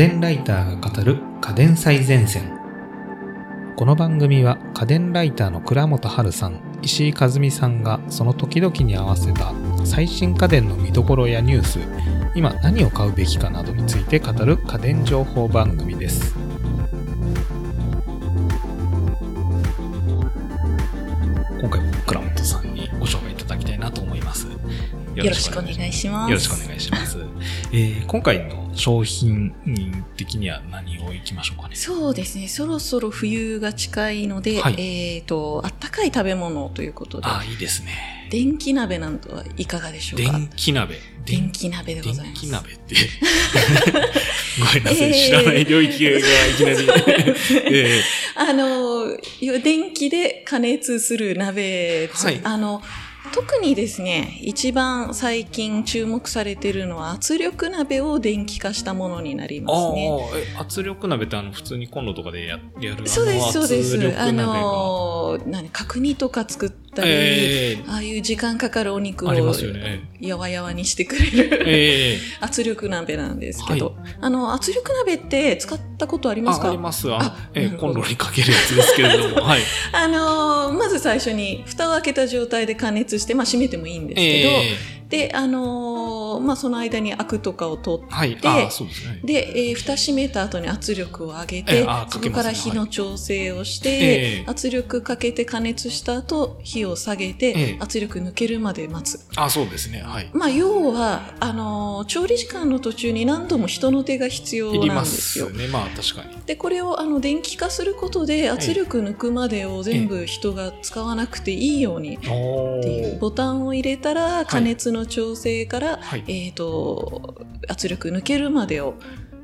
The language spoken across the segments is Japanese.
電ライターが語る家電最前線この番組は家電ライターの倉本春さん石井和美さんがその時々に合わせた最新家電の見どころやニュース今何を買うべきかなどについて語る家電情報番組です今回も倉本さんにご紹介いただきたいなと思いますよろしくお願いします。よろしくお願いします。えー今回の商品的には何をいきましょうかね？そうですね。そろそろ冬が近いので、はいえっ、と、あったかい食べ物ということで、あ、いいですね。電気鍋なんとはいかがでしょうか？電気鍋。電気鍋でござい電ます。気鍋って。ごめんなさい、えー知らない領域がいきなり。え あの、よ電気で加熱する鍋、はいあの、特にですね、一番最近注目されているのは圧力鍋を電気化したものになりー、ますね。圧力鍋ってあの、普通にコンロとかでややるそうです、そうです。ああの圧力鍋が。の、何、角煮とか作ったり、えーああいう時間かかるお肉を。やわやわにしてくれるええ 圧力鍋なんですけど、あの、圧力鍋って使ったことありますあ、か？あります。あえーコンロにかけるやつですけれども。はい。あのーまず最初に蓋を開けた状態で加熱して、まあ閉めてもいいんですけど、えで、あのーまあその間にアクとかを取っーはい。でね。て、えー蓋閉めた後に圧力を上げえて、あそかけますねこから火の調整をして、ええ圧力かけて加熱した後、火を下げて、ええ圧力抜けるまで待つ。あ、そうですね。はい。まあ要は、あのー調理時間の途中に何度も人の手が必要なんですよ。すね。まあ確かに。でこれをあの電気化することで圧力抜くまでを全部人が使わなくていいようにっおていうーボタンを入れたら加熱の調整から、はい。えー、と圧力抜けるまでを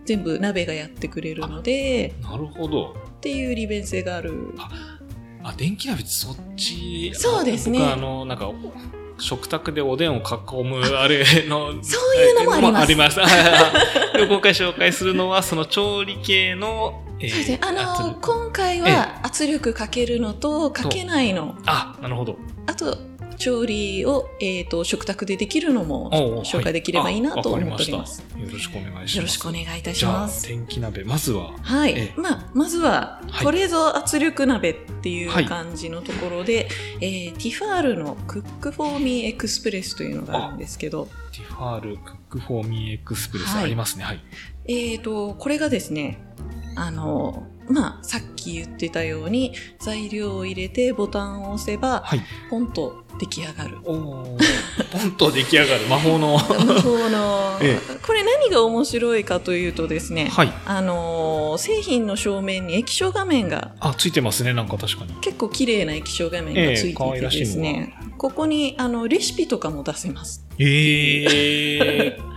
全部鍋がやってくれるのでなるほど。っていう利便性があるあ、電気鍋ってそっち。そうですね僕あの、なんか、食卓でおでんを囲むあれの。そういうのもありますあります。今回紹介するのは、その調理系の、えーそうですねあの今回は圧力かけるのとかけないのあ、なるほど。あと調理を、えー、と食卓でできるのも紹介できればいいなと思っております。かりましたよろしくお願いします。よろしくお願いいたします。電気鍋、まずは、はい、ええまあ、まずは、はいこれぞ圧力鍋っていうはい感じのところで、えーティファールのクックフォーミーエクスプレスというのがあるんですけど、ティファールクックフォーミーエクスプレスはいありますね。はい。えーと、これがですね、あの、まあ、さっき言ってたように、材料を入れてボタンを押せば、はい。ポンと出来上がる。ポンと出来上がる 魔法の。魔法の、えこれ何が面白いかというとですね、はい。あの、製品の正面に液晶画面があ、ついてますね。なんか確かに。結構綺麗な液晶画面がついていてですね、ここにあのレシピとかも出せます。ええー。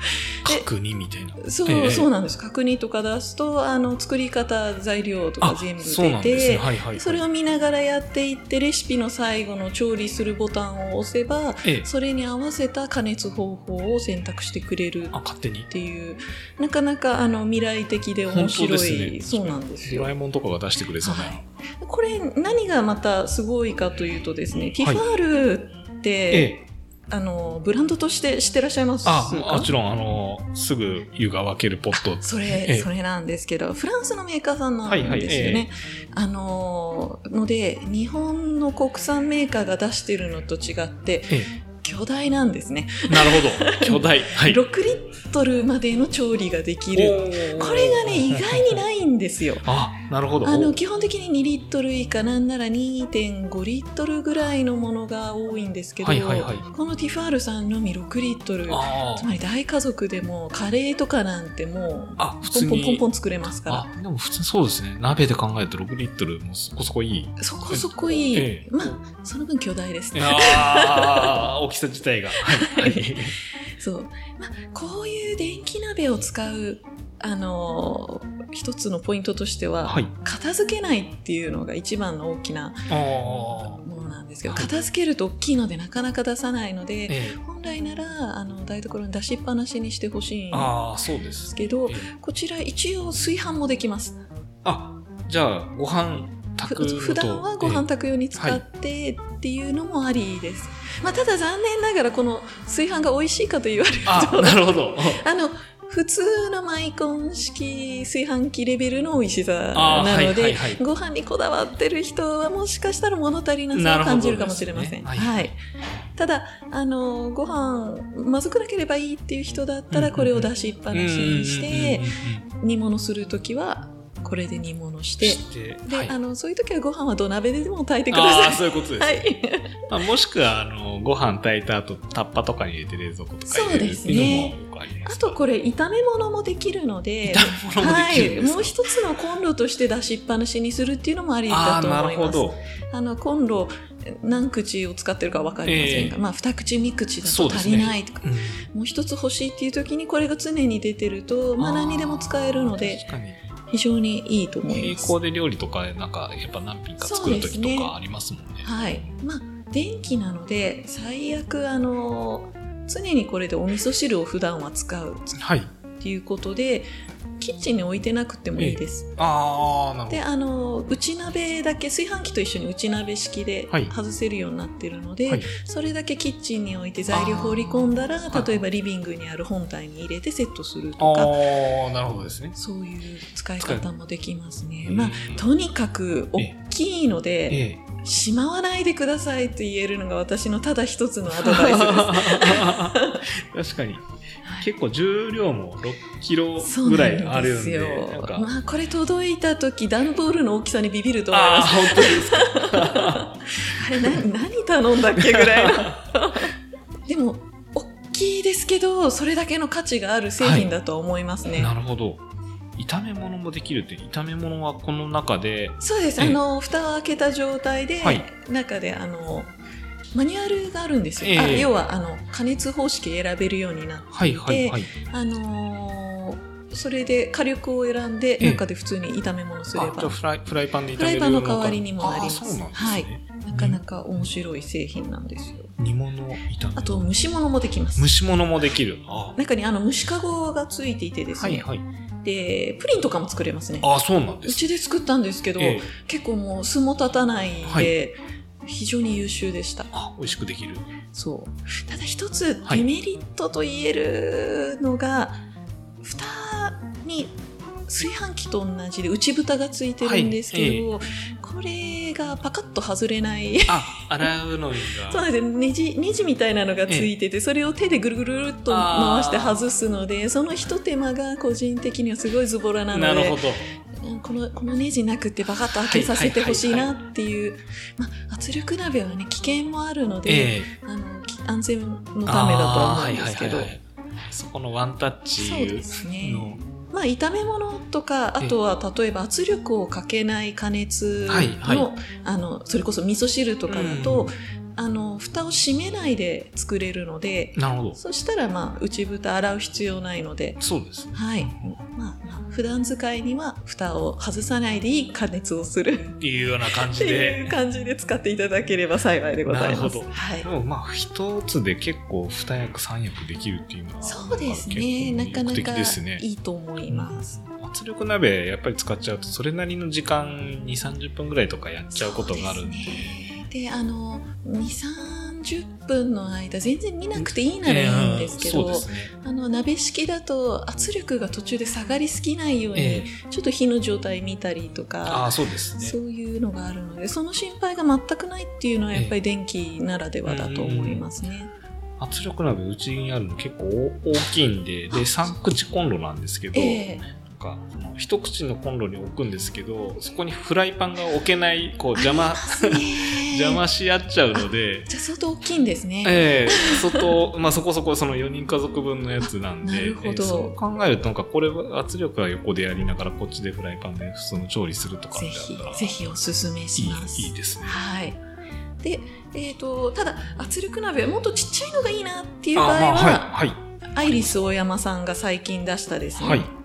角煮みたいな。そう、ええそうなんです。角煮とか出すと、あの作り方、材料とか全部出。て、はいはい。それを見ながらやっていって、レシピの最後の調理するボタンを押せば、ええ。それに合わせた加熱方法を選択してくれるあ、勝手にっ。ていう、なかなかあの未来的で面白い、ねそうなんですよドラえ。もんとかが出してくれそうな。はいこれ何がまたすごいかというとですね、ティファールって、ええ。あのブランドとして知ってらっしゃいます？あ、かもちろん、あの、すぐ湯が沸けるポット。それ、ええそれなんですけど、フランスのメーカーさんなんはいはいですよね。あのので、日本の国産メーカーが出してるのと違って、え巨大なんですね。え。なるほど。巨大。はい。6リットルまでの調理ができる。これがね、意外にないんですよ。あ、なるほど。あの基本的に2リットル以下なんなら2.5リットルぐらいのものが多いんですけど、はいはいはいこのティファールさんのみ6リットルあつまり大家族でもカレーとかなんてもうあ、普ポ通に。ンポンポンポン作れますかあ、でも普通そうですね。鍋で考えると6リットルもそこそこいい。らそこそこいい、ええまあその分巨大ですねああ、大きさ自体が。はい。はいそう、まあ、こういう電気鍋を使うあのー一つのポイントとしては、はい。片付けないっていうのが一番の大きなああ。ものなんですけど、はい片付けると大きいのでなかなか出さないので、ええ。本来ならあの台所に出しっぱなしにしてほしいんでああ、そうですす。けどええこちら一応炊飯もできますあ、じゃあ、ご飯炊くのと。ふ普段はご飯炊くように使ってっていうのもありです、まあ、ただ残念ながらこの炊飯が美味しいかと言われるあ、となるほど。あの普通のマイコン式炊飯器レベルの美味しさなので、はいはいはい。ご飯にこだわってる人はもしかしたら物足りなさを感じるかもしれません。ね。はい。はい。ただ、あの、ご飯、まずくなければいいっていう人だったら、これを出しっぱなしにして、煮物するときは、これで煮物して、で、はいあの、そういうときはご飯は土鍋でも炊いてくだああ、さそういうことですね。い。はい。まあ、もしくは、あの、ご飯炊いた後、タッパとかに入れて冷蔵庫とか入れるそうですねっていうのもよくあとこれ炒め物もできるので、炒め物もできるんですか？はい、もう一つのコンロとして出しっぱなしにするっていうのもありだああ、とな思います。るほど。あのコンロ何口を使ってるか分かりませんが、ええまあ二口三口だと足りないとか、うんもう一つ欲しいっていう時にこれが常に出てると、まあ何にでも使えるので確かに。非常にいいと思い並ます。行で料理とかでなんかやっぱ何品か作る時とかありますもんね。はい。まあ電気なので最悪あの常にこれでお味噌汁を普段は使うはい。っていうことでキッチンに置いてなくてもいいです。ああ、なるほであの内鍋だけ炊飯器と一緒に内鍋式ではい外せるようになってるので、ど。はい。それだけキッチンに置いて材料放り込んだら例えばリビングにある本体に入れてセットするあとかあ、なるほどですね。そういう使い方もできますね。うんまあとにかく大きいのでええ。しまわないでくださいと言えるのが私のただ一つのアドバイスです。確かに。結構重量も6キロぐらないあるんで。まあこれ届いた時段ボールの大きさにビビると思いああ、ます。本当ですか？あれ何何頼んだっけぐらいの？でも大きいですけどそれだけの価値がある製品だと思いますね。なるほど。炒め物もできるって、炒め物はこの中で、そうです。ええあの蓋を開けた状態で、はい中であのマニュアルがあるんですよ。ええあ要はあの加熱方式選べるようになってはいいて、はいはい。あのーそれで火力を選んでええ中で普通に炒め物すれあ、ば、じゃあフライフライパンで炒フライパンの代わりにもなりますはいね。なかなか面白い製品なんですよ。煮物炒めあと蒸し物もできます蒸。し物もできる。あ中にあの蒸しかごがついていてですね、はいはい。でプリンとかも作れますね。あ、そうなんでうす。ちで作ったんですけど、ええ結構もう酢も立たないで、はい非常に優秀でした。あ、美味しくできる。そう。ただ一つはいデメリットと言えるのが、蓋に炊飯器と同じで内蓋がついてるんですけど、これがパカッと外れない。あ、洗うのにが。そうなんですよネジネジみたいなのがついてて、それを手でぐるぐるっと回して外すのでその一手間が個人的にはすごいズボラなのでなるほど。うんこのこのネジなくてバカッと開けさせてほしいなっていう、まあ、圧力鍋はね危険もあるので、ええ。あのき安全のためだとは思うんですけど、あーはいはいはいはい。そこのワンタッチそうですね。の。まあ炒め物とかあとは例えば圧力をかけない加熱の,、はいはい。あのそれこそ味噌汁とかだと、うんあの蓋を閉めないで作れるのでなるほど。そしたらまあ内蓋洗う必要ないので。そうですね。はい、まあ、まあ普段使いには蓋を外さないでいい加熱をするっていうような感じっていうで。感じで使っていただければ幸いでございます。なるほどはいで。もまあ一つで結構二役三役できるっていうのはそうですね。なかなんかいいと思います。圧力鍋やっぱり使っちゃうとそれなりの時間2 3 0分ぐらいとかやっちゃうことがあるんでであの、2、30分の間、全然見なくていいならいいんですけど、ええうんそうですね。あの、鍋式だと圧力が途中で下がりすぎないように、えちょっと火の状態見たりとあか、あそうですね。そういうのがあるので、その心配が全くないっていうのはやっぱり電気ならではだと思いますね。圧力鍋うちにあるの結構大きいんでで3口コンロなんですけど、ええ。なんかその一口のコンロに置くんですけどそこにフライパンが置けないこう邪魔。ね邪魔し合っちゃうのでじゃあ相当大きいんですね。ええ外、まあ、そこそこその4人家族分のやつなんで、あなるほどええそう考えるとなんかこれは圧力は横でやりながらこっちでフライパンで普通の調理するとかぜひぜひおすすめします。いいいいですね。はい。で、えっ、と、ただ、圧力鍋、もっとちっちゃいのがいいなっていう場合は、あまあはい、アイリス大山さんが最近出したですね、はい。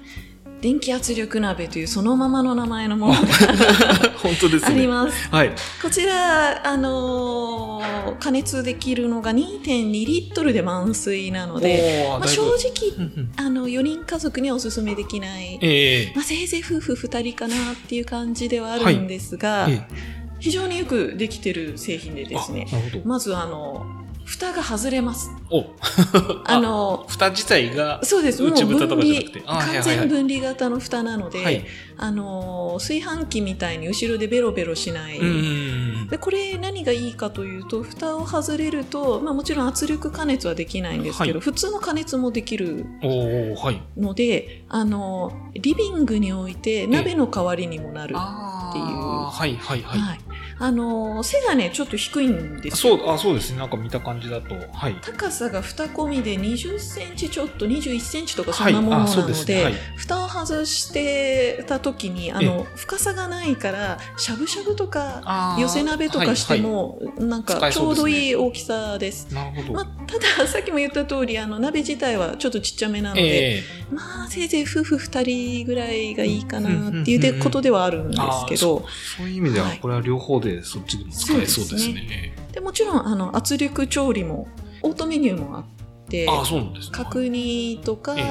電気圧力鍋というそのままの名前のものが 本当ですね。あります。はい。こちら、あのー加熱できるのが2.2リットルで満水なので、まあ、正ぶ直、あの、4人家族にはおすすめできない、ええまあ、せいぜい夫婦2人かなっていう感じではあるんですが、ええ非常によくできてる製品でですね。まずあの蓋が外れます。お あの、蓋自体が、そうです。もう内蓋と分離かじゃなくて、完全分離型の蓋なので、はい。あの、炊飯器みたいに後ろでベロベロしない。でこれ何がいいかというと蓋を外れると、まあ、もちろん圧力加熱はできないんですけど、はい普通の加熱もできるおおはい。のであのリビングにおいて鍋の代わりにもなる、あっていうはいはいはい。はい、あの背がねちょっと低いんですよそう、あ、そうですね。なんか見た感じだと。はい。高さが2込みで20センチちょっと21センチとかそんなものなので,、ですね。はい。蓋を外してた時にあの深さがないからしゃぶしゃぶとか寄せ鍋とかして、も、なん使かちょうどいい大きさです。はいはいなるほど。まあ、ただ さっきも言った通りあの鍋自体はちょっとちっちゃめなので、えまあせいぜい夫婦2人ぐらいがいいかなっていうことではあるんですけど、ーそういう意味では、はいこれは両方でそっちでも使えそうですね。でもちろんあの圧力調理もオートメニューもあってああ、そうなんですね。角煮とか、ええ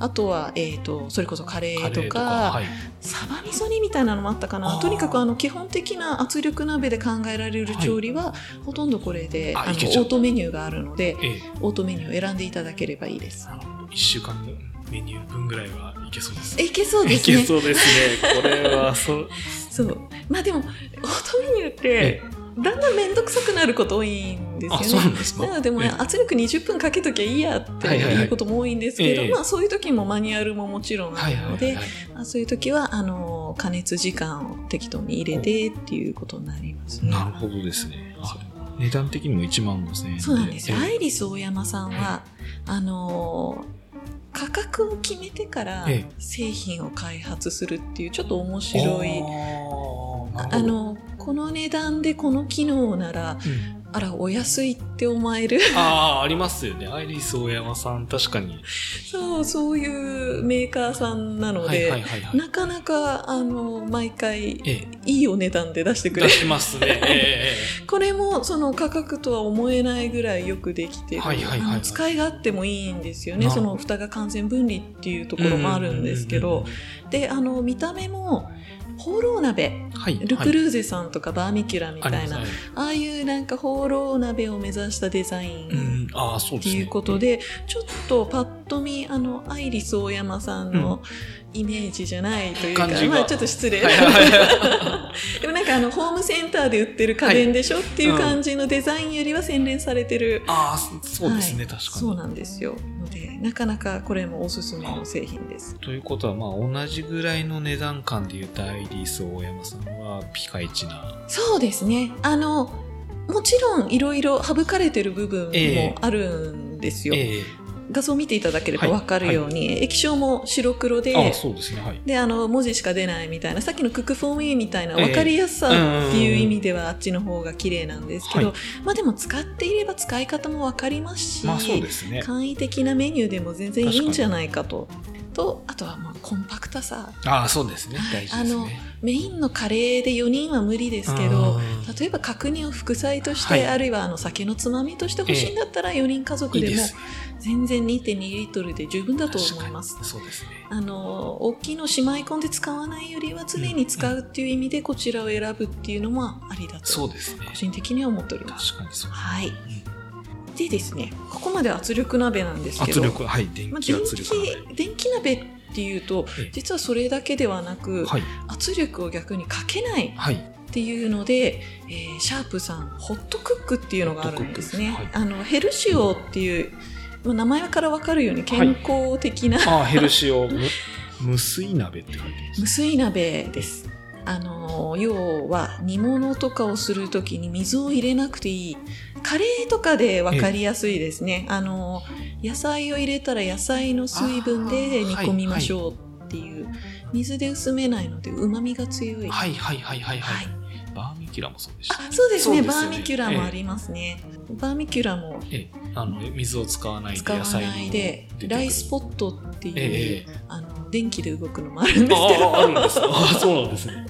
あとは、えー、とそれこそカレーとか。かはい。サバ味噌煮みたいなのもあったかなとにかくあの基本的な圧力鍋で考えられる調理は、ほとんどこれであのオートメニューがあるのでええ。オートメニューを選んでいただければいいです。なるほど。一週間のメニュー分ぐらいはいけそうです。えいけそうでいすねけそうですね。これは、そう。そうまあでもオートメニューってえだんだん面倒くさくなること多いんですよあ、そうなね。んですか？なのでも圧力20分かけときゃいいやってはいうことも多いんですけど、ええまあそういう時もマニュアルももちろんあはいるのではいはいはい。まあそういう時はあの加熱時間を適当に入れてっていうことになりますね。なるほどですね。あ値段的にも1万5000円そうなんですよ。ええアイリス大山さんは、あのー価格を決めてからええ。製品を開発するっていうちょっと面白い。あーなるほど。あのこの値段でこの機能ならうんあらお安いって思える。ああ、ありますよね。アイリス大山さん、確かに。そうそういうメーカーさんなのはいで、はいはいはい。なかなかあの毎回ええ、いいお値段で出してくれる。出しますね。え これもその価格とは思えないぐらいよくできてる、はいはいはいはい。使い勝手もいいんですよね。その蓋が完全分離っていうとえころもあるんですけど。であの見た目もホーロー鍋。はい。ルクルーゼさんとかバーミキュラみたいな、はい。あああいうなんかホーロー鍋を目指したデザイン。っていうことで、ちょっとパッと見あのアイリス大山さんのイメージじゃないというか、まあちょっと失礼、はいはいは でもなんかあのホームセンターで売ってる家電でしょ、っていう感じのデザインよりは洗練されてる、ああ、そうですね、はい。確かに。そうなんですよ。のでなかなかこれもおすすめの製品です。ということは、まあ、同じぐらいの値段感で言うと、アイリス大山さんはピカイチな。そうですね。あのもちろんいろいろ省かれてる部分もあるんですよ、え画像を見ていただければ分かるように、液晶も白黒で、えああ、そうですね、はい。であの文字しか出ないみたいなさっきのクックフォーム E みたいなええ分かりやすさっていう意味ではあっちの方が綺麗なんですけど、はいまあでも使っていれば使い方も分かりますし、まあ、そうですね。簡易的なメニューでも全然いいんじゃないかと。とあとはまあコンパクトさああ、そうですね。大事ですあのね。メインのカレーで4人は無理ですけど例えば角煮を副菜として、はいあるいはあの酒のつまみとして欲しいんだったら4人家い族でも。全然2.2リットルで十分だと思いますそうですね。あの大きいのしまい込んで使わないよりは常に使うっていう意味でこちらを選ぶっていうのもありだとそうですね個。人的には思っております。確かにそう。はいうんでですねここまで圧力鍋なんですけど圧力、はい、電気まあ電圧力鍋。気電気鍋っていうとええ実はそれだけではなく、はい、圧力を逆にかけないはい。っていうので、えーシャープさんホットクックっていうのがあるんですね。ホットクックあのヘルシオっていうまあ名前から分かるように健康的な、ああ、ヘルシオ、む無水鍋って書いてます。無水鍋です。あの要は煮物とかをするときに水を入れなくていい。カレーとかで分かりやすいですね、あの野菜を入れたら野菜の水分で煮込みましょうっていう、水で薄めないのでうまみが強い、はい、はい、はい、はい、ははい。い。バーミキュラもそうでした。あそうですね。そうですよね。バーミキュラもありますね、バーミキュラもええ、あの、水を使わないで使わ野菜のないでライスポットっていう、ええ。あの電気で動くのもあるんですけどああ、あ。ああ、そうなんですね。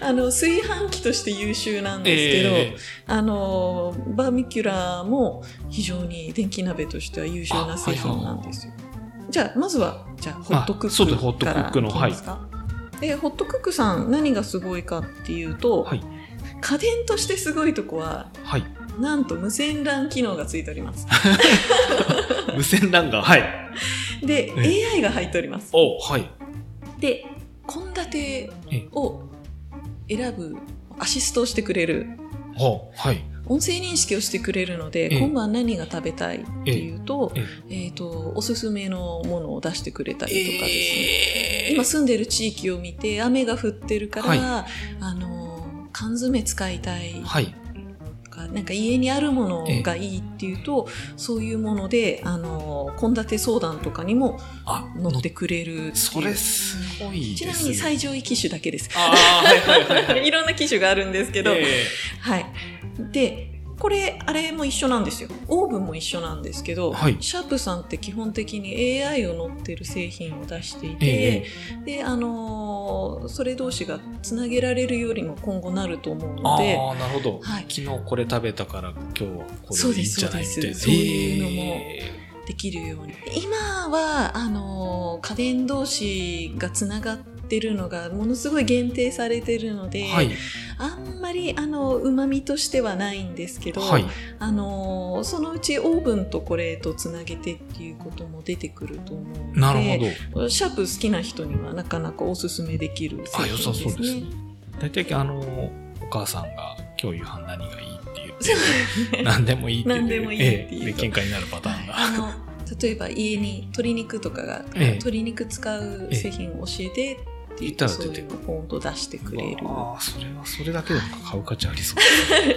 あの炊飯器として優秀なんですけど、ええあのバーミキュラも非常に電気鍋としては優秀な製品なんですよ。じゃあまずはじゃあホットクックですホットクからックのいきますか。でホットクックさん何がすごいかっていうと、はい家電としてすごいとこは、はい。なんと無線 LAN 機能がついております。無線 LAN が、はい。で、え AI が入っております。おはい。で、献立を選ぶアシストをしてくれるはい。音声認識をしてくれるので、ええ今晩何が食べたいっていうと、ええっ、と、おすすめのものを出してくれたりとかですね。えー今住んでる地域を見て雨が降ってるから、はいあの缶詰使いたいはい。とかなんか家にあるものがいいっていうと、そういうものであの献立相談とかにもあ、乗ってくれるそれすごいですね。ちなみに最上位機種だけです。はいはいはいはい。いろんな機種があるんですけど、えはい。で、これ、あれも一緒なんですよ。オーブンも一緒なんですけど、はいシャープさんって基本的に AI を乗ってる製品を出していえて、えで、あのーそれ同士がつなげられるようにも今後なると思うので、ああ、なるほど。はい昨日これ食べたから今日はこれでいいんじゃない？みたいな。そうですそうですそういうのもえできるように。今は、あのー家電同士がつながってるのがものすごい限定されてるので、ーはい。あんまりあの旨味としてはないんですけど、はい。あのーそのうちオーブンとこれとつなげてっていうことも出てくると思うのでなるほど。シャープ好きな人にはなかなかおすすめできる製品ですねそうですね。。大体、あの、お母さんが今日夕飯何がいいって言って、何でもいいって言って、喧嘩になるパターンが。あの例えば家に鶏肉とかが、ええ鶏肉使う製品を教えてって言言ったら出てくるポンと出してくれる。ああ、それはそれだけでも買う価値ありそう。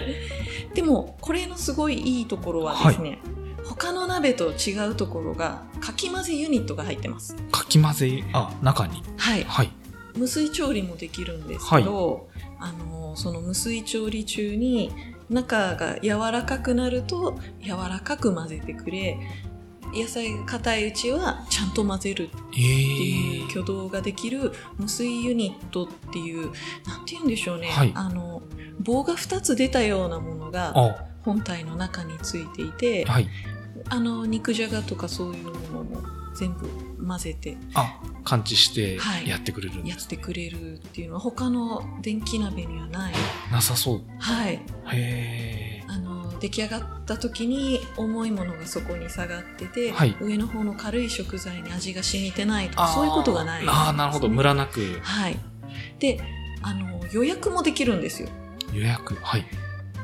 でもこれのすごいいいところはですね、他の鍋と違うところがかき混ぜユニットが入ってます。かき混ぜ、あ、中に。はい。はい。無水調理もできるんですけど、あのその無水調理中に中が柔らかくなると柔らかく混ぜてくれ野菜が硬いうちはちゃんと混ぜるってえいうえ挙動ができる無水ユニットっていうなんて言うんでしょうね、はい。あの棒が2つ出たようなものがあ、本体の中についていてはい。あの肉じゃがとかそういうものも全部混ぜてあ、感知してはい。やってくれるんです、やってくれるっていうのは他の電気鍋にはない、なさそう。はい、へえ。出来上がった時に重いものがそこに下がってて、はい上の方の軽い食材に味が染みてないとかそういうことがない、ああ、なるほど。ムラなくはいであの予約もできるんですよ予約。はい。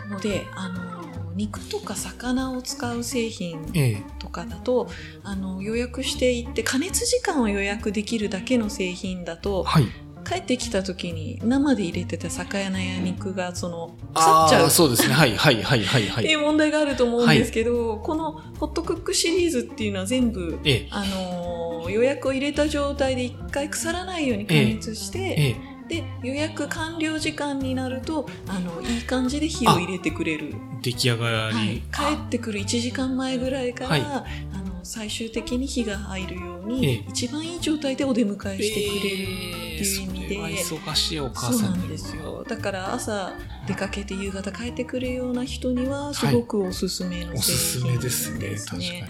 のであの肉とか魚を使う製品ええ。とかだとあの予約していって加熱時間を予約できるだけの製品だとはい。帰ってきた時に生で入れてた魚や肉がその腐っちゃうそうですね。はい、はい、はい、はい、はい。っていう問題があると思うんですけど、このホットクックシリーズっていうのは全部、ええ。あのー予約を入れた状態で一回腐らないように加熱して、ええ。で予約完了時間になるとあのいい感じで火を入れてくれる、出来上がり。はい、帰ってくる1時間前ぐらいから、はいあの最終的に火が入るようええに、一番いい状態でお出迎えしてくれるっていう意味で。忙しいお母さんなんですよだから朝出かけて夕方帰ってくるような人にはすごくおすすめのおすすめですね。確かに。ね。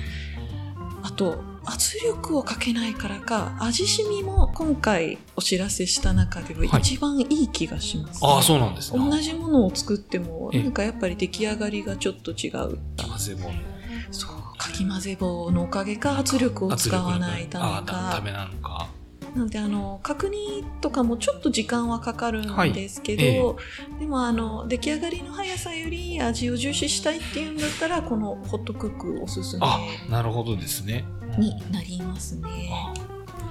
あと圧力をかけないからか味しみも今回お知らせした中でははい一番いい気がします、ああ、そうなんですね。同じものを作ってもええなんかやっぱり出来上がりがちょっと違う混ぜ棒のそうかき混ぜ棒のおかげか圧力を使わないためかダメなのか。なんであの角煮とかもちょっと時間はかかるんですけど、はいえでもあの出来上がりの速さより味を重視したいっていうんだったらこのホットクックおすすめあ、なるほどですね。になりますね。あ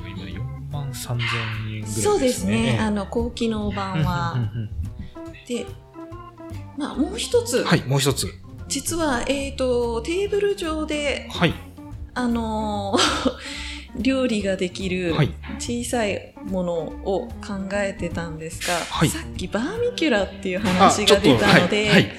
今4万3000円ぐらいですね。そうですね。あの、の高機能版うんはで、まあもう一つ、はい、もう一つ。実はえっ、とテーブル上ではい、あのー 料理ができるはい。小さいものを考えてたんですが、はい。さっきバーミキュラっていう話が出たので、はい。はい。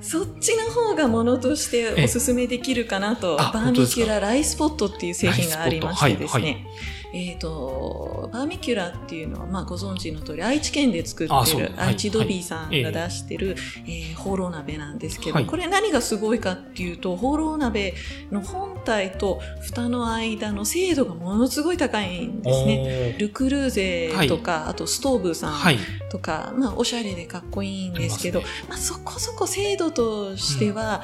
そっちの方がものとしておすすめできるかなと、バーミキュラライスポットっていう製品がありましてですね、えっ、と、バーミキュラっていうのは、まあご存知の通り、愛知県で作ってる、愛知ドビーさんが出してる、えーホーロー鍋なんですけど、はい。これ何がすごいかっていうと、ホーロー鍋の本体と蓋の間の精度がものすごい高いんですね。ねルクルーゼとか、あとストーブさんはい。とか、まあ、おしゃれでかっこいいんですけどありまあ、そこそこ精度としては、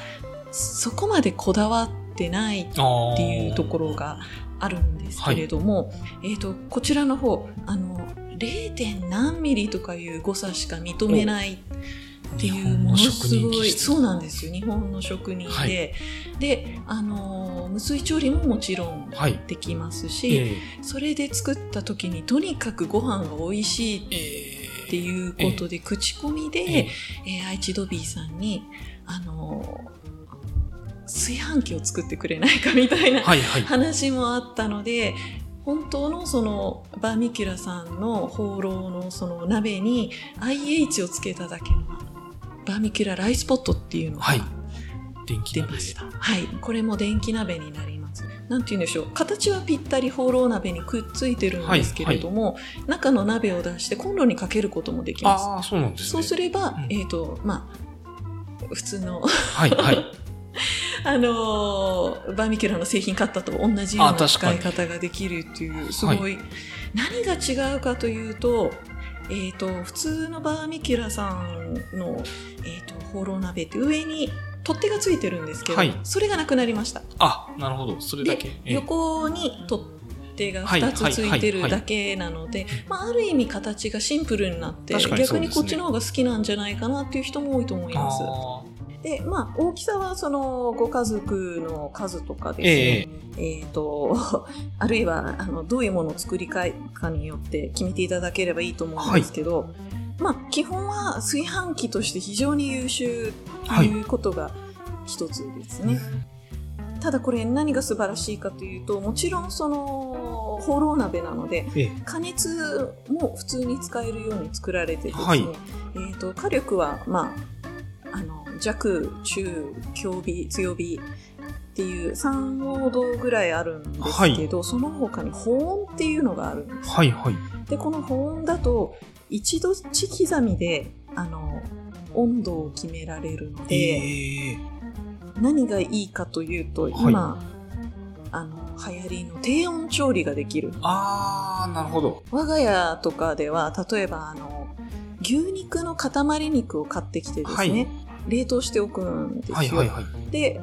そこまでこだわってないっっていうところがあるんですけれども、えー、とこちらの方あの 0. 何ミリとかいう誤差しか認めないっていうものすごいそうなんですよ。日本の職人で、はい。であの無水調理ももちろんはい。できますし、えそれで作った時にとにかくご飯が美味しいーえっていうことで口コミで、え。えー愛知ドビーさんにあの炊飯器を作ってくれないかみたいなはいはい。話もあったので本当のそのバーミキュラさんのホーローのその鍋に IH をつけただけのバーミキュラライスポットっていうのがはい。電気鍋で出ました。はい、これも電気鍋になります。なんて言うんでしょう。形はぴったり放浪鍋にくっついてるんですけれども、中の鍋を出してコンロにかけることもできます。ああそうなんですね。そうすれば、うん。えっ、とまあ普通のはいはいあのーバーミキュラの製品買ったと同じような使い方ができるっていうすごい、何が違うかというと,、えー、と普通のバーミキュラさんの、えー、と放浪鍋って上に取っ手がついてるんですけど、はい。それがなくなりました。あなるほど。それだでけええ。横に取っ手がはい2つつい。てはいはいるだけなので、まあ、ある意味形がシンプルになってね。逆にこっちの方が好きなんじゃないかなっていう人も多いと思います。あで、まあ、大きさはそのご家族の数とかですえね、えーと あるいはあのどういうものを作りかいかによって決めていただければいいと思うんですけど、まあ、基本は炊飯器として非常に優秀ということが一つですね。ただこれ何が素晴らしいかというともちろんその放浪鍋なのでええ。加熱も普通に使えるように作られてですね、はい。えー、と火力は、まあ、弱中強火強火っていう3モードぐらいあるんですけど、その他に保温っていうのがあるんです。はいはい。でこの保温だと一度地刻みであの温度を決められるので、ええ。何がいいかというと今、あの流行りの低温調理ができる。ああなるほど。我が家とかでは例えばあの牛肉の塊肉を買ってきてですね、はい冷凍しておくんですよ、はいはいはい。で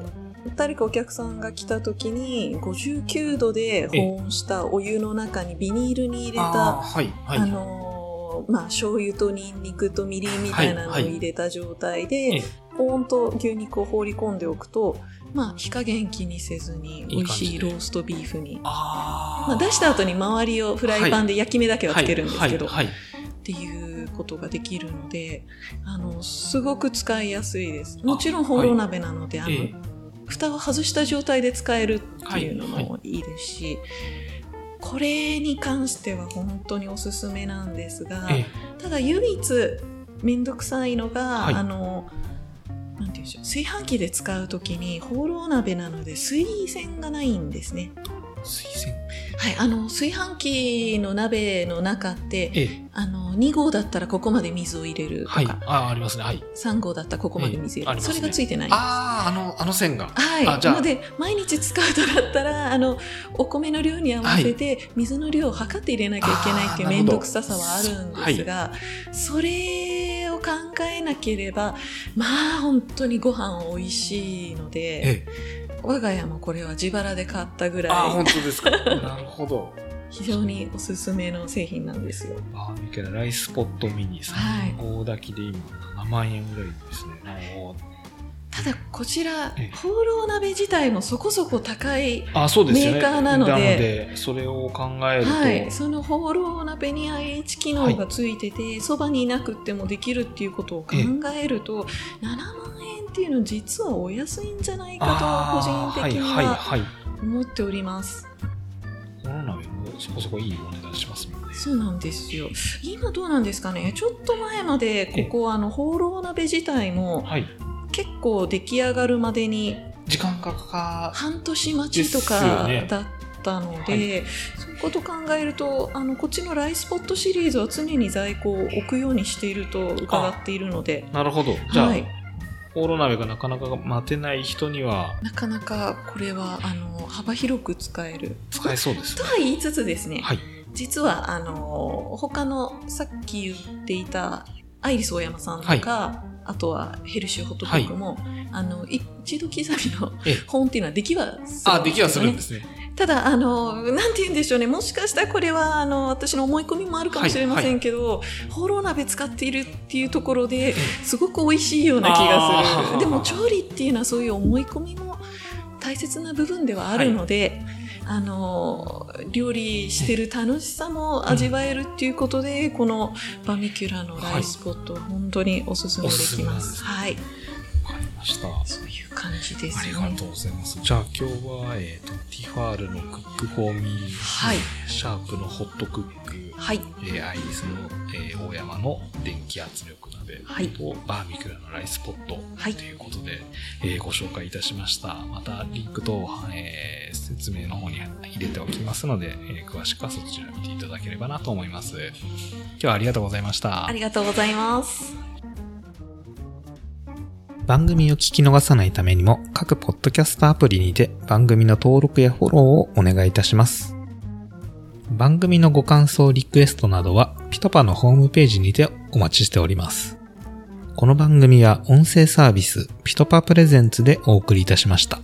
誰かお客さんが来た時に59度で保温したお湯の中にビニールに入れあたーはいはい。あのーまあ醤油とニンニクとみりんみたいなのをはいはい。入れた状態えでえ保温と牛肉を放り込んでおくとまあ火加減気にせずに美味しいローストビーフに。あまあ、出した後に周りをフライパンで焼き目だけはつけるんですけど、はいはい。っていうことができるのであのすごく使いやすいです。もちろんホーロー鍋なので、あのええ蓋を外した状態で使えるっていうのもいいですし、これに関しては本当におすすめなんですが、えただ唯一面倒くさいのが、はい。あのなんていうんでしょう炊飯器で使う時にホーロー鍋なので水栓がないんですね。え水栓はい、あの炊飯器の鍋の中ってええ。あの2合だったらここまで水を入れるとか、はい。あーありますね。はい。3合だったらここまで水入れる、ええありますね。それがついてない。あああのあの線が。はい、あじゃあ。なので毎日使うとだったらあのお米の量に合わせて水の量を測って入れなきゃいけないっていうあー面倒くささはあるんですが、それを考えなければまあ本当にご飯美味しいので、ええ。我が家もこれは自腹で買ったぐあーらい本当ですか。なるほど非常におすすめの製品なんですよ。バーミキュラライスポットミニはい。3号炊きで今7万円ぐらいですね。おーただこちらええ。ホーロー鍋自体もそこそこ高いメーカーなのでそれを考えると、はい、そのホーロー鍋に IH 機能がついてて、そばにいなくってもできるっていうことを考えると、7万円っていうのは実はお安いんじゃないかと個人的にはいはい。ははい思っております。そこそこいいお値段しますもんね。そうなんですよ。今どうなんですかね。ちょっと前までここあのホーロー鍋自体もはい。結構出来上がるまでに時間がかか半年待ちとかだったので、そういうことを考えるとあのこっちのライスポットシリーズは常に在庫を置くようにしていると伺っているので、なるほど。じゃあ、はい、ホーロー鍋がなかなか待てない人にはなかなかこれはあの幅広く使える。使えそうですね。とは言いつつですね、はい。実は、あの、他のさっき言っていたアイリス大山さんとか、あとはヘルシーホットドッグも、あの、一度刻みのええ。本っていうのはできはするんですよね。あ、できはするんですね。ただ、あの、なんて言うんでしょうね。もしかしたらこれは、あの、私の思い込みもあるかもしれませんけど、ホロ鍋使っているっていうところで、すごく美味しいような気がする。でも、調理っていうのはそういう思い込みも大切な部分ではあるので、あの、料理してる楽しさも味わえるっていうことで、このバミキュラのライスポット、本当におすすめできます。はい。した。そういう感じですね。ありがとうございます。じゃあ今日は、えっ、と、ティファールのクックフォーミー、はいシャープのホットクック、はい。えーアイリスの、えーオーヤマの電気圧力鍋はいと、バーミキュラのライスポットはいということで、えーご紹介いたしました。またリンクと、えー説明の方に入れておきますので、えー詳しくはそちら見ていただければなと思います。今日はありがとうございましたあ。りがとうございます。番組を聞き逃さないためにも各ポッドキャストアプリにて番組の登録やフォローをお願いいたします。番組のご感想、リクエストなどはピトパのホームページにてお待ちしております。この番組は音声サービスピトパプレゼンツでお送りいたしました。